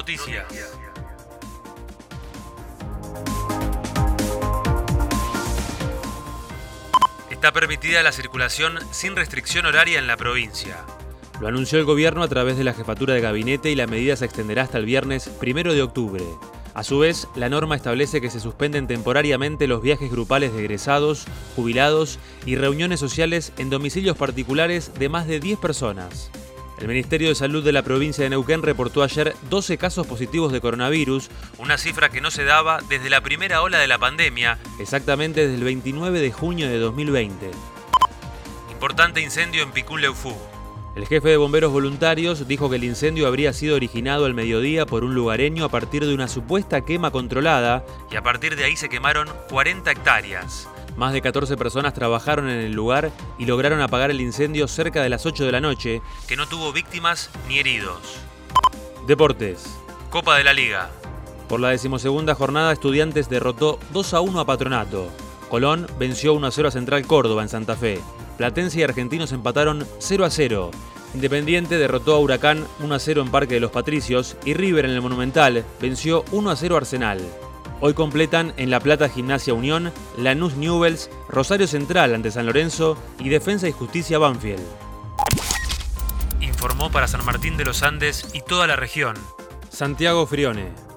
Noticias. Está permitida la circulación sin restricción horaria en la provincia. Lo anunció el gobierno a través de la jefatura de gabinete y la medida se extenderá hasta el viernes 1 de octubre. A su vez, la norma establece que se suspenden temporariamente los viajes grupales de egresados, jubilados y reuniones sociales en domicilios particulares de más de 10 personas. El Ministerio de Salud de la provincia de Neuquén reportó ayer 12 casos positivos de coronavirus, una cifra que no se daba desde la primera ola de la pandemia, exactamente desde el 29 de junio de 2020. Importante incendio en Picún Leufú. El jefe de bomberos voluntarios dijo que el incendio habría sido originado al mediodía por un lugareño a partir de una supuesta quema controlada y a partir de ahí se quemaron 40 hectáreas. Más de 14 personas trabajaron en el lugar y lograron apagar el incendio cerca de las 8 de la noche, que no tuvo víctimas ni heridos. Deportes. Copa de la Liga. Por la decimosegunda jornada, Estudiantes derrotó 2 a 1 a Patronato. Colón venció 1 a 0 a Central Córdoba en Santa Fe. Platense y Argentinos empataron 0 a 0. Independiente derrotó a Huracán 1 a 0 en Parque de los Patricios y River en el Monumental venció 1 a 0 a Arsenal. Hoy completan en La Plata Gimnasia Unión, Lanús Newells, Rosario Central ante San Lorenzo y Defensa y Justicia Banfield. Informó para San Martín de los Andes y toda la región. Santiago Frione.